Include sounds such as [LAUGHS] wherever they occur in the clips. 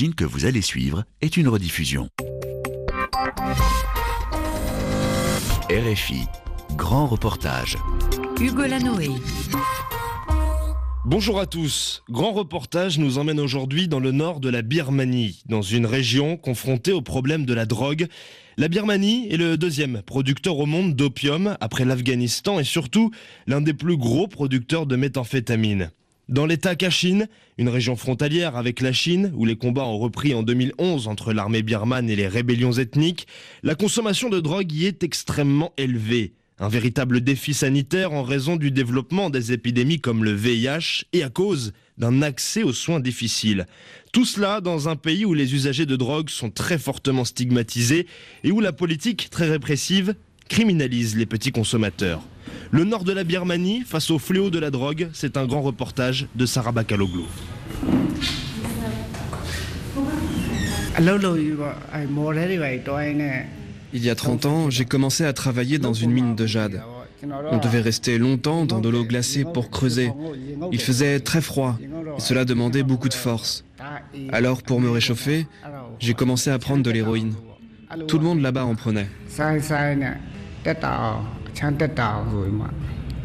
magazine que vous allez suivre est une rediffusion. RFI, grand reportage. Hugo Lanoé. Bonjour à tous. Grand reportage nous emmène aujourd'hui dans le nord de la Birmanie, dans une région confrontée au problème de la drogue. La Birmanie est le deuxième producteur au monde d'opium après l'Afghanistan et surtout l'un des plus gros producteurs de méthamphétamine. Dans l'état Kachin, une région frontalière avec la Chine, où les combats ont repris en 2011 entre l'armée birmane et les rébellions ethniques, la consommation de drogue y est extrêmement élevée. Un véritable défi sanitaire en raison du développement des épidémies comme le VIH et à cause d'un accès aux soins difficiles. Tout cela dans un pays où les usagers de drogue sont très fortement stigmatisés et où la politique très répressive criminalise les petits consommateurs. Le nord de la Birmanie face au fléau de la drogue, c'est un grand reportage de Sarah Bakaloglu. Il y a 30 ans, j'ai commencé à travailler dans une mine de jade. On devait rester longtemps dans de l'eau glacée pour creuser. Il faisait très froid et cela demandait beaucoup de force. Alors pour me réchauffer, j'ai commencé à prendre de l'héroïne. Tout le monde là-bas en prenait.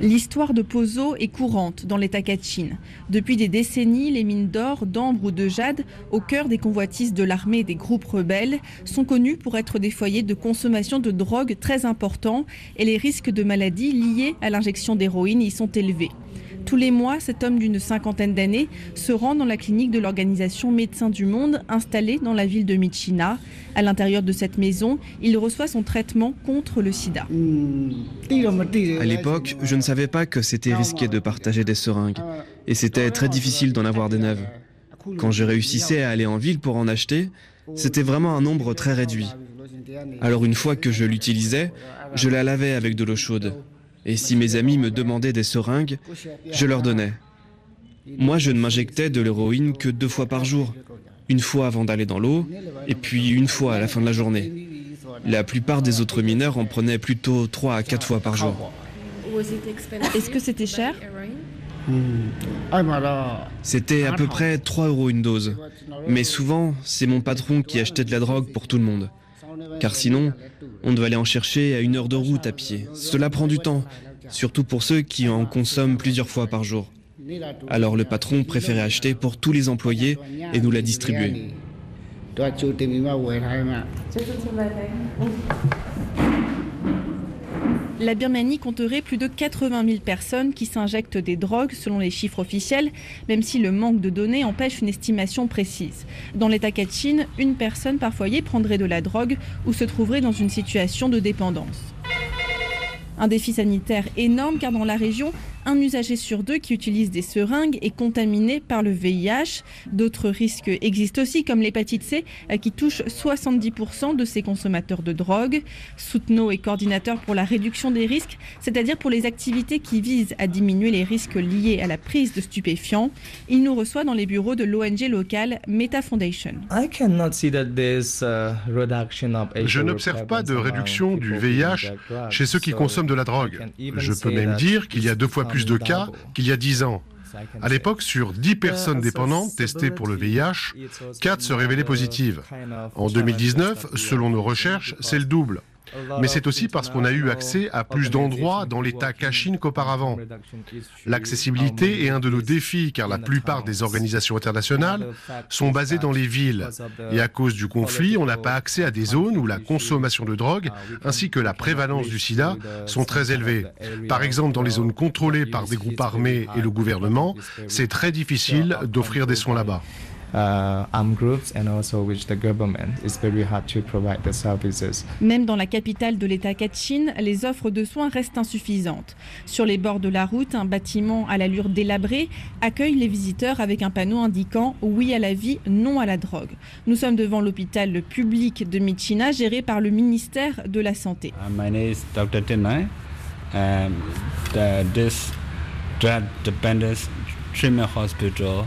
L'histoire de Pozo est courante dans l'état Kachin. Depuis des décennies, les mines d'or, d'ambre ou de jade, au cœur des convoitises de l'armée et des groupes rebelles, sont connues pour être des foyers de consommation de drogue très importants et les risques de maladies liées à l'injection d'héroïne y sont élevés. Tous les mois, cet homme d'une cinquantaine d'années se rend dans la clinique de l'organisation Médecins du Monde installée dans la ville de Michina. À l'intérieur de cette maison, il reçoit son traitement contre le sida. À l'époque, je ne savais pas que c'était risqué de partager des seringues et c'était très difficile d'en avoir des neuves. Quand je réussissais à aller en ville pour en acheter, c'était vraiment un nombre très réduit. Alors une fois que je l'utilisais, je la lavais avec de l'eau chaude. Et si mes amis me demandaient des seringues, je leur donnais. Moi, je ne m'injectais de l'héroïne que deux fois par jour. Une fois avant d'aller dans l'eau, et puis une fois à la fin de la journée. La plupart des autres mineurs en prenaient plutôt trois à quatre fois par jour. Est-ce que c'était cher? C'était à peu près 3 euros une dose. Mais souvent, c'est mon patron qui achetait de la drogue pour tout le monde. Car sinon, on doit aller en chercher à une heure de route à pied. Cela prend du temps, surtout pour ceux qui en consomment plusieurs fois par jour. Alors le patron préférait acheter pour tous les employés et nous la distribuer. La Birmanie compterait plus de 80 000 personnes qui s'injectent des drogues selon les chiffres officiels, même si le manque de données empêche une estimation précise. Dans l'état Kachin, une personne par foyer prendrait de la drogue ou se trouverait dans une situation de dépendance. Un défi sanitaire énorme car dans la région, un usager sur deux qui utilise des seringues est contaminé par le VIH. D'autres risques existent aussi, comme l'hépatite C, euh, qui touche 70% de ces consommateurs de drogue. Souteno est coordinateur pour la réduction des risques, c'est-à-dire pour les activités qui visent à diminuer les risques liés à la prise de stupéfiants. Il nous reçoit dans les bureaux de l'ONG locale Meta Foundation. Je n'observe pas de réduction du VIH chez ceux qui consomment de la drogue. Je peux même dire qu'il y a deux fois plus plus de cas qu'il y a 10 ans. À l'époque, sur 10 personnes dépendantes testées pour le VIH, 4 se révélaient positives. En 2019, selon nos recherches, c'est le double. Mais c'est aussi parce qu'on a eu accès à plus d'endroits dans l'État Kachin qu'auparavant. L'accessibilité est un de nos défis car la plupart des organisations internationales sont basées dans les villes. Et à cause du conflit, on n'a pas accès à des zones où la consommation de drogue ainsi que la prévalence du sida sont très élevées. Par exemple, dans les zones contrôlées par des groupes armés et le gouvernement, c'est très difficile d'offrir des soins là-bas. Même dans la capitale de l'État Kachin, les offres de soins restent insuffisantes. Sur les bords de la route, un bâtiment à l'allure délabrée accueille les visiteurs avec un panneau indiquant oui à la vie, non à la drogue. Nous sommes devant l'hôpital public de Michina géré par le ministère de la Santé. Uh, my name is Dr. Tenai. The, this drug dependence treatment hospital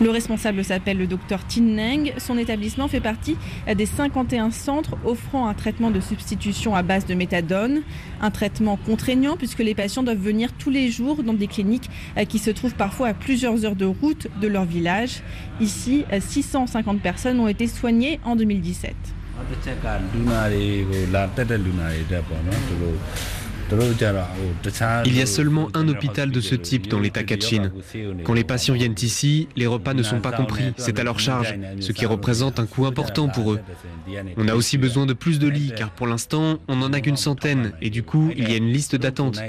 Le responsable s'appelle le docteur Tin Neng. Son établissement fait partie des 51 centres offrant un traitement de substitution à base de méthadone. Un traitement contraignant puisque les patients doivent venir tous les jours dans des cliniques euh, qui se trouvent parfois à plusieurs heures de route de leur village. Ici, 650 personnes ont été soignées en 2017. Il y a seulement un hôpital de ce type dans l'État Kachin. Quand les patients viennent ici, les repas ne sont pas compris. C'est à leur charge, ce qui représente un coût important pour eux. On a aussi besoin de plus de lits, car pour l'instant, on n'en a qu'une centaine, et du coup, il y a une liste d'attente.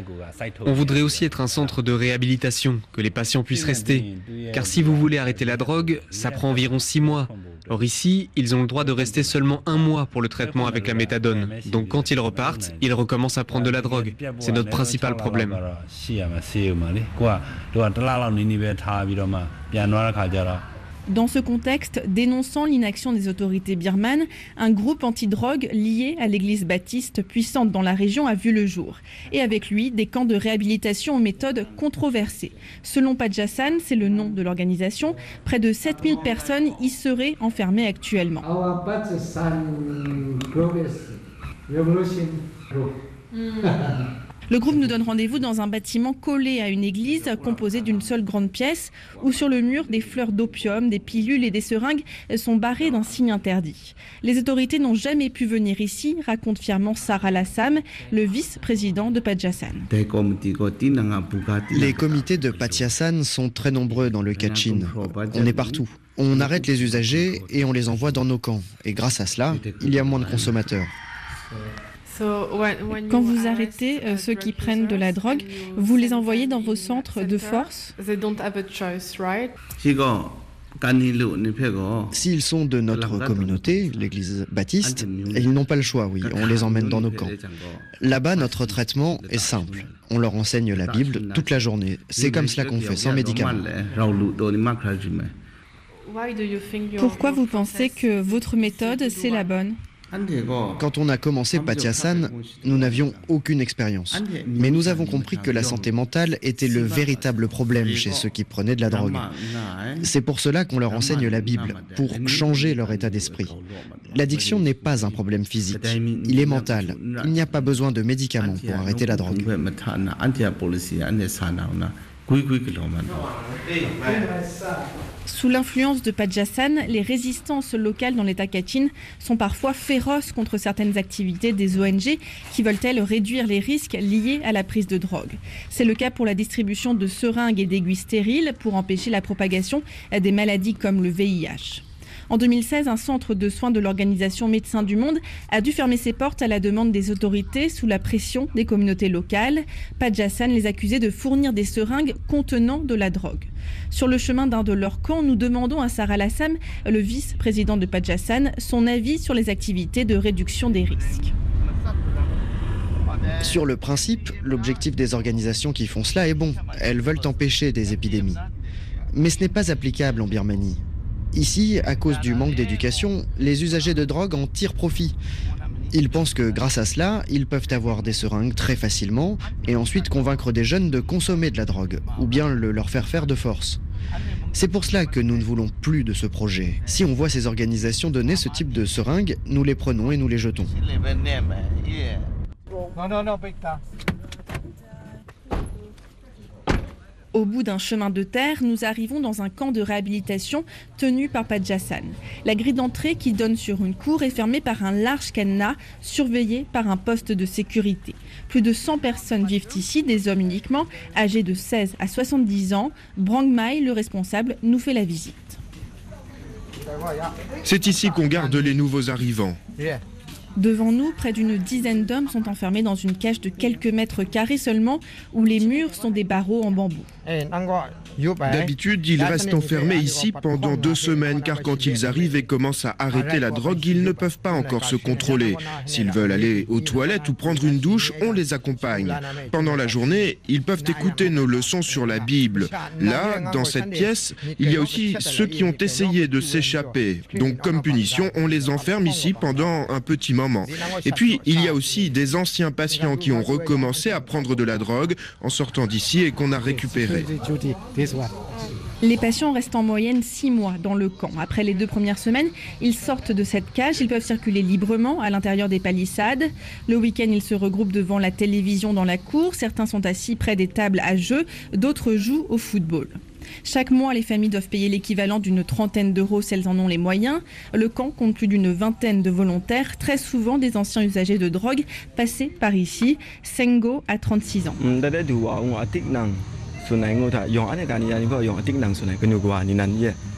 On voudrait aussi être un centre de réhabilitation, que les patients puissent rester. Car si vous voulez arrêter la drogue, ça prend environ six mois. Or ici, ils ont le droit de rester seulement un mois pour le traitement avec la méthadone. Donc quand ils repartent, ils recommencent à prendre de la drogue. C'est notre principal problème. Dans ce contexte, dénonçant l'inaction des autorités birmanes, un groupe anti-drogue lié à l'église baptiste puissante dans la région a vu le jour. Et avec lui, des camps de réhabilitation aux méthodes controversées. Selon Pajassan, c'est le nom de l'organisation, près de 7000 personnes y seraient enfermées actuellement. [LAUGHS] Le groupe nous donne rendez-vous dans un bâtiment collé à une église composé d'une seule grande pièce où sur le mur des fleurs d'opium, des pilules et des seringues sont barrées d'un signe interdit. Les autorités n'ont jamais pu venir ici, raconte fièrement Sarah Lassam, le vice-président de Pajassan. Les comités de Pajassan sont très nombreux dans le Kachin. On est partout. On arrête les usagers et on les envoie dans nos camps. Et grâce à cela, il y a moins de consommateurs. Quand vous arrêtez euh, ceux qui prennent de la drogue, vous les envoyez dans vos centres de force S'ils sont de notre communauté, l'église baptiste, ils n'ont pas le choix, oui, on les emmène dans nos camps. Là-bas, notre traitement est simple. On leur enseigne la Bible toute la journée. C'est comme cela qu'on fait, sans médicaments. Pourquoi vous pensez que votre méthode, c'est la bonne? Quand on a commencé Patiasan, nous n'avions aucune expérience. Mais nous avons compris que la santé mentale était le véritable problème chez ceux qui prenaient de la drogue. C'est pour cela qu'on leur enseigne la Bible, pour changer leur état d'esprit. L'addiction n'est pas un problème physique, il est mental. Il n'y a pas besoin de médicaments pour arrêter la drogue. Sous l'influence de Pajassan, les résistances locales dans l'État Kachin sont parfois féroces contre certaines activités des ONG qui veulent elles réduire les risques liés à la prise de drogue. C'est le cas pour la distribution de seringues et d'aiguilles stériles pour empêcher la propagation des maladies comme le VIH. En 2016, un centre de soins de l'organisation Médecins du Monde a dû fermer ses portes à la demande des autorités sous la pression des communautés locales. Pajassan les accusait de fournir des seringues contenant de la drogue. Sur le chemin d'un de leurs camps, nous demandons à Sarah Lassam, le vice-président de Pajassan, son avis sur les activités de réduction des risques. Sur le principe, l'objectif des organisations qui font cela est bon. Elles veulent empêcher des épidémies. Mais ce n'est pas applicable en Birmanie. Ici, à cause du manque d'éducation, les usagers de drogue en tirent profit. Ils pensent que grâce à cela, ils peuvent avoir des seringues très facilement et ensuite convaincre des jeunes de consommer de la drogue ou bien le leur faire faire de force. C'est pour cela que nous ne voulons plus de ce projet. Si on voit ces organisations donner ce type de seringues, nous les prenons et nous les jetons. Au bout d'un chemin de terre, nous arrivons dans un camp de réhabilitation tenu par Pajassan. La grille d'entrée qui donne sur une cour est fermée par un large cadenas surveillé par un poste de sécurité. Plus de 100 personnes vivent ici, des hommes uniquement, âgés de 16 à 70 ans. Brang Mai, le responsable, nous fait la visite. C'est ici qu'on garde les nouveaux arrivants. Devant nous, près d'une dizaine d'hommes sont enfermés dans une cage de quelques mètres carrés seulement, où les murs sont des barreaux en bambou. D'habitude, ils restent enfermés ici pendant deux semaines car quand ils arrivent et commencent à arrêter la drogue, ils ne peuvent pas encore se contrôler. S'ils veulent aller aux toilettes ou prendre une douche, on les accompagne. Pendant la journée, ils peuvent écouter nos leçons sur la Bible. Là, dans cette pièce, il y a aussi ceux qui ont essayé de s'échapper. Donc comme punition, on les enferme ici pendant un petit moment. Et puis, il y a aussi des anciens patients qui ont recommencé à prendre de la drogue en sortant d'ici et qu'on a récupéré. Les patients restent en moyenne six mois dans le camp. Après les deux premières semaines, ils sortent de cette cage. Ils peuvent circuler librement à l'intérieur des palissades. Le week-end, ils se regroupent devant la télévision dans la cour. Certains sont assis près des tables à jeux, d'autres jouent au football. Chaque mois, les familles doivent payer l'équivalent d'une trentaine d'euros si elles en ont les moyens. Le camp compte plus d'une vingtaine de volontaires, très souvent des anciens usagers de drogue passés par ici. Sengo a 36 ans.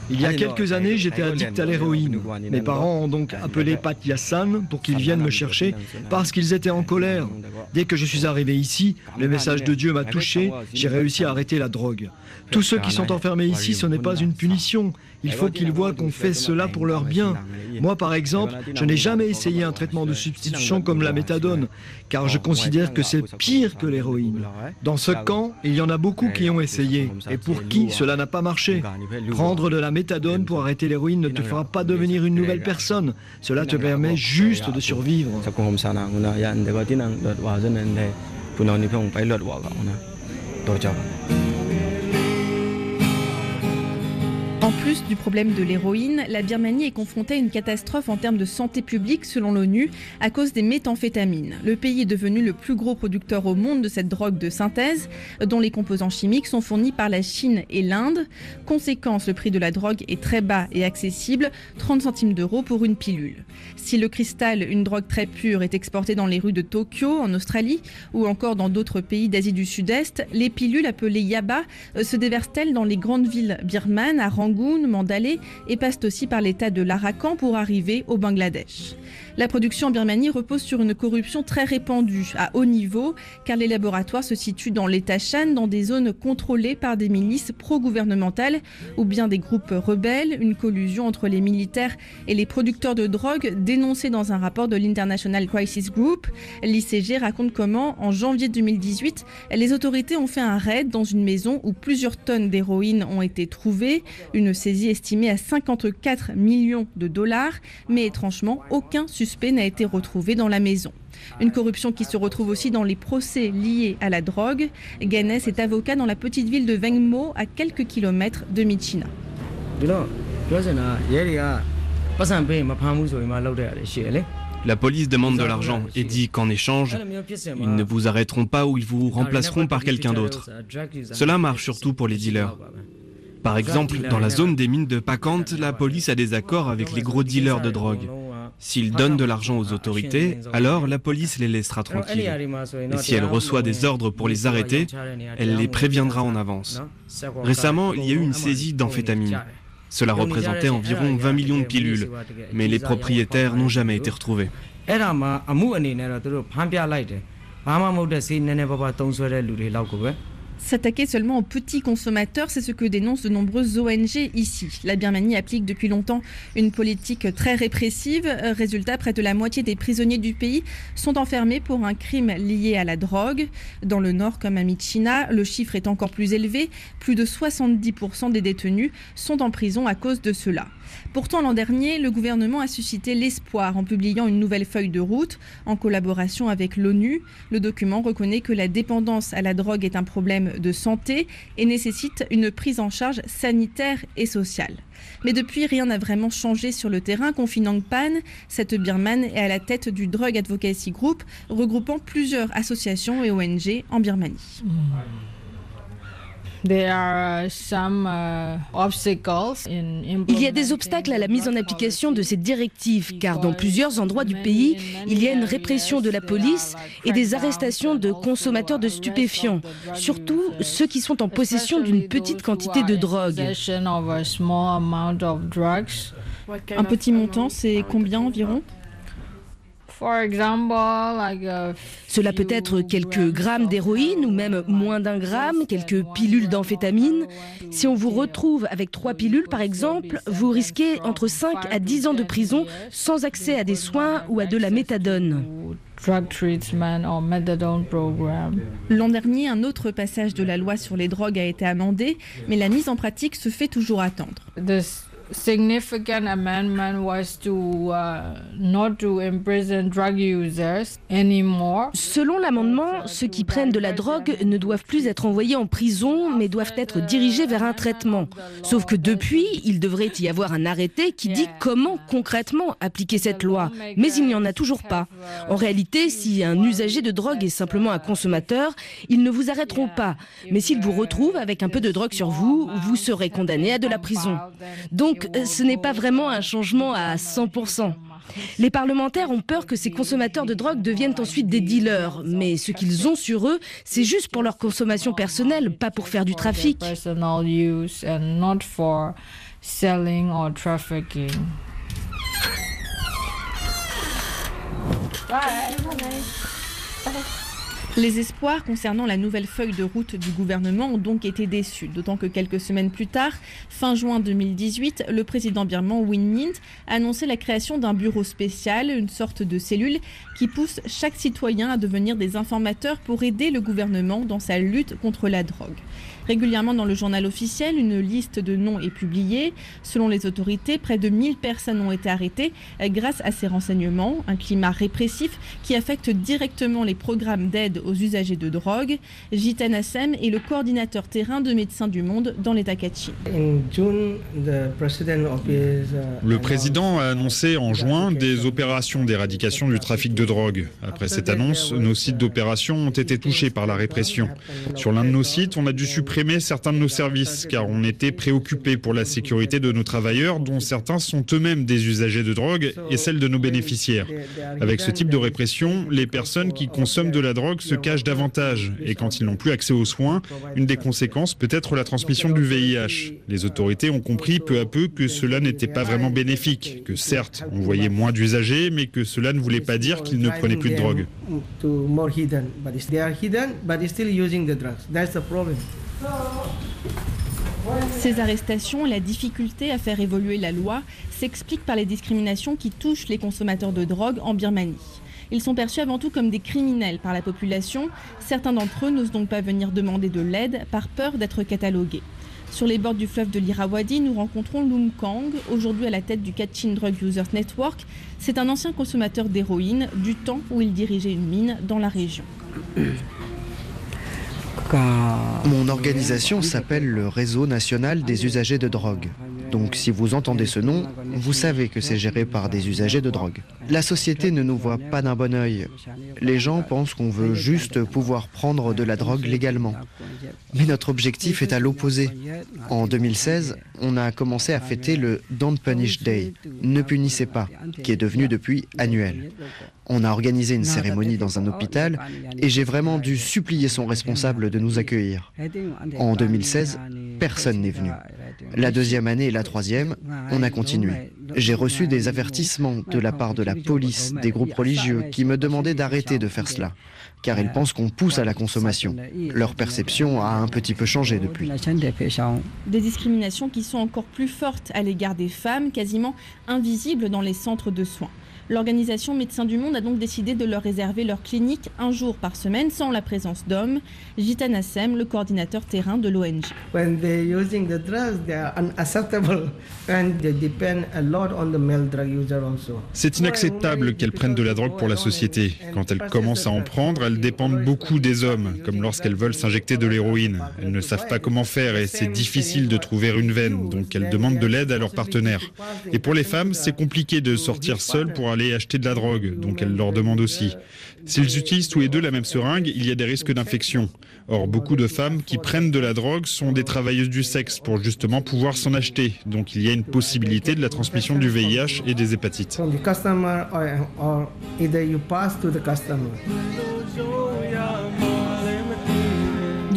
Il y a quelques années, j'étais addict à l'héroïne. Mes parents ont donc appelé Pat Yassan pour qu'ils viennent me chercher parce qu'ils étaient en colère. Dès que je suis arrivé ici, le message de Dieu m'a touché, j'ai réussi à arrêter la drogue. Tous ceux qui sont enfermés ici, ce n'est pas une punition. Il faut qu'ils voient qu'on fait cela pour leur bien. Moi, par exemple, je n'ai jamais essayé un traitement de substitution comme la méthadone, car je considère que c'est pire que l'héroïne. Dans ce camp, il y en a beaucoup qui ont essayé, et pour qui cela n'a pas marché. Prendre de la méthadone pour arrêter l'héroïne ne te fera pas devenir une nouvelle personne. Cela te permet juste de survivre. En plus du problème de l'héroïne, la Birmanie est confrontée à une catastrophe en termes de santé publique selon l'ONU à cause des méthamphétamines. Le pays est devenu le plus gros producteur au monde de cette drogue de synthèse dont les composants chimiques sont fournis par la Chine et l'Inde. Conséquence, le prix de la drogue est très bas et accessible, 30 centimes d'euros pour une pilule. Si le cristal, une drogue très pure, est exporté dans les rues de Tokyo, en Australie, ou encore dans d'autres pays d'Asie du Sud-Est, les pilules appelées yaba euh, se déversent-elles dans les grandes villes birmanes, à Rangoon, Mandalay et passent aussi par l'état de l'Arakan pour arriver au Bangladesh. La production en Birmanie repose sur une corruption très répandue, à haut niveau, car les laboratoires se situent dans l'État Shan, dans des zones contrôlées par des milices pro-gouvernementales ou bien des groupes rebelles, une collusion entre les militaires et les producteurs de drogue dénoncée dans un rapport de l'International Crisis Group. L'ICG raconte comment, en janvier 2018, les autorités ont fait un raid dans une maison où plusieurs tonnes d'héroïne ont été trouvées, une saisie estimée à 54 millions de dollars, mais étrangement, aucun suspect n'a été retrouvé dans la maison. Une corruption qui se retrouve aussi dans les procès liés à la drogue. Est avocat dans la petite ville de Vengmo, à quelques kilomètres de Michina. La police demande de l'argent et dit qu'en échange, ils ne vous arrêteront pas ou ils vous remplaceront par quelqu'un d'autre. Cela marche surtout pour les dealers. Par exemple, dans la zone des mines de Pakant, la police a des accords avec les gros dealers de drogue. S'ils donnent de l'argent aux autorités, alors la police les laissera tranquilles. Et si elle reçoit des ordres pour les arrêter, elle les préviendra en avance. Récemment, il y a eu une saisie d'amphétamines. Cela représentait environ 20 millions de pilules, mais les propriétaires n'ont jamais été retrouvés. S'attaquer seulement aux petits consommateurs, c'est ce que dénoncent de nombreuses ONG ici. La Birmanie applique depuis longtemps une politique très répressive. Résultat, près de la moitié des prisonniers du pays sont enfermés pour un crime lié à la drogue. Dans le nord, comme à Michina, le chiffre est encore plus élevé. Plus de 70% des détenus sont en prison à cause de cela. Pourtant, l'an dernier, le gouvernement a suscité l'espoir en publiant une nouvelle feuille de route en collaboration avec l'ONU. Le document reconnaît que la dépendance à la drogue est un problème de santé et nécessite une prise en charge sanitaire et sociale. Mais depuis, rien n'a vraiment changé sur le terrain. Confinang Pan, cette birmane, est à la tête du Drug Advocacy Group, regroupant plusieurs associations et ONG en Birmanie. Uh, il y a des obstacles à la mise en application de ces directives, car dans plusieurs endroits du pays, il y a une répression de la police et des arrestations de consommateurs de stupéfiants, surtout ceux qui sont en possession d'une petite quantité de drogue. Un petit montant, c'est combien environ cela peut être quelques grammes d'héroïne ou même moins d'un gramme, quelques pilules d'amphétamine. Si on vous retrouve avec trois pilules, par exemple, vous risquez entre 5 à 10 ans de prison sans accès à des soins ou à de la méthadone. L'an dernier, un autre passage de la loi sur les drogues a été amendé, mais la mise en pratique se fait toujours attendre. Significant amendment was to uh, not to imprison drug users anymore. Selon l'amendement, ceux qui prennent de la drogue ne doivent plus être envoyés en prison, mais doivent être dirigés vers un traitement. Sauf que depuis, il devrait y avoir un arrêté qui dit comment concrètement appliquer cette loi. Mais il n'y en a toujours pas. En réalité, si un usager de drogue est simplement un consommateur, ils ne vous arrêteront pas. Mais s'ils vous retrouvent avec un peu de drogue sur vous, vous serez condamné à de la prison. Donc, ce n'est pas vraiment un changement à 100%. Les parlementaires ont peur que ces consommateurs de drogue deviennent ensuite des dealers, mais ce qu'ils ont sur eux, c'est juste pour leur consommation personnelle, pas pour faire du trafic. Les espoirs concernant la nouvelle feuille de route du gouvernement ont donc été déçus, d'autant que quelques semaines plus tard, fin juin 2018, le président birman Win Mint a annoncé la création d'un bureau spécial, une sorte de cellule qui pousse chaque citoyen à devenir des informateurs pour aider le gouvernement dans sa lutte contre la drogue. Régulièrement dans le journal officiel, une liste de noms est publiée. Selon les autorités, près de 1000 personnes ont été arrêtées grâce à ces renseignements, un climat répressif qui affecte directement les programmes d'aide aux usagers de drogue. Jitan Assem est le coordinateur terrain de Médecins du Monde dans l'État Kachin. Le président a annoncé en juin des opérations d'éradication du trafic de drogue. Après cette annonce, nos sites d'opération ont été touchés par la répression. Sur l'un de nos sites, on a dû supprimer certains de nos services car on était préoccupés pour la sécurité de nos travailleurs dont certains sont eux-mêmes des usagers de drogue et celle de nos bénéficiaires. Avec ce type de répression, les personnes qui consomment de la drogue se cachent davantage et quand ils n'ont plus accès aux soins, une des conséquences peut être la transmission du VIH. Les autorités ont compris peu à peu que cela n'était pas vraiment bénéfique, que certes, on voyait moins d'usagers, mais que cela ne voulait pas dire qu'ils ne prenaient plus de drogue. Ces arrestations et la difficulté à faire évoluer la loi s'expliquent par les discriminations qui touchent les consommateurs de drogue en Birmanie. Ils sont perçus avant tout comme des criminels par la population. Certains d'entre eux n'osent donc pas venir demander de l'aide par peur d'être catalogués. Sur les bords du fleuve de l'Irrawaddy, nous rencontrons Lum Kang, aujourd'hui à la tête du Kachin Drug Users Network. C'est un ancien consommateur d'héroïne du temps où il dirigeait une mine dans la région. Mon organisation s'appelle le Réseau national des usagers de drogue. Donc si vous entendez ce nom, vous savez que c'est géré par des usagers de drogue. La société ne nous voit pas d'un bon œil. Les gens pensent qu'on veut juste pouvoir prendre de la drogue légalement. Mais notre objectif est à l'opposé. En 2016, on a commencé à fêter le Don't Punish Day, ne punissez pas, qui est devenu depuis annuel. On a organisé une cérémonie dans un hôpital et j'ai vraiment dû supplier son responsable de nous accueillir. En 2016, personne n'est venu. La deuxième année et la troisième, on a continué. J'ai reçu des avertissements de la part de la police, des groupes religieux qui me demandaient d'arrêter de faire cela, car ils pensent qu'on pousse à la consommation. Leur perception a un petit peu changé depuis. Des discriminations qui sont encore plus fortes à l'égard des femmes, quasiment invisibles dans les centres de soins. L'organisation Médecins du Monde a donc décidé de leur réserver leur clinique un jour par semaine sans la présence d'hommes. Jitan Assem, le coordinateur terrain de l'ONG. C'est inacceptable qu'elles prennent de la drogue pour la société. Quand elles commencent à en prendre, elles dépendent beaucoup des hommes, comme lorsqu'elles veulent s'injecter de l'héroïne. Elles ne savent pas comment faire et c'est difficile de trouver une veine, donc elles demandent de l'aide à leurs partenaires. Et pour les femmes, c'est compliqué de sortir seules pour aller acheter de la drogue, donc elle leur demande aussi. S'ils utilisent tous les deux la même seringue, il y a des risques d'infection. Or, beaucoup de femmes qui prennent de la drogue sont des travailleuses du sexe pour justement pouvoir s'en acheter. Donc il y a une possibilité de la transmission du VIH et des hépatites.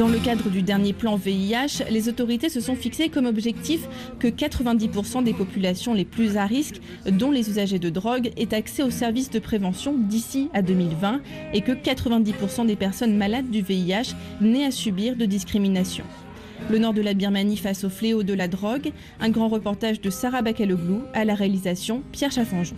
Dans le cadre du dernier plan VIH, les autorités se sont fixées comme objectif que 90% des populations les plus à risque, dont les usagers de drogue, aient accès aux services de prévention d'ici à 2020 et que 90% des personnes malades du VIH n'aient à subir de discrimination. Le nord de la Birmanie face au fléau de la drogue, un grand reportage de Sarah Bakaloglou à la réalisation Pierre Chaffanjon.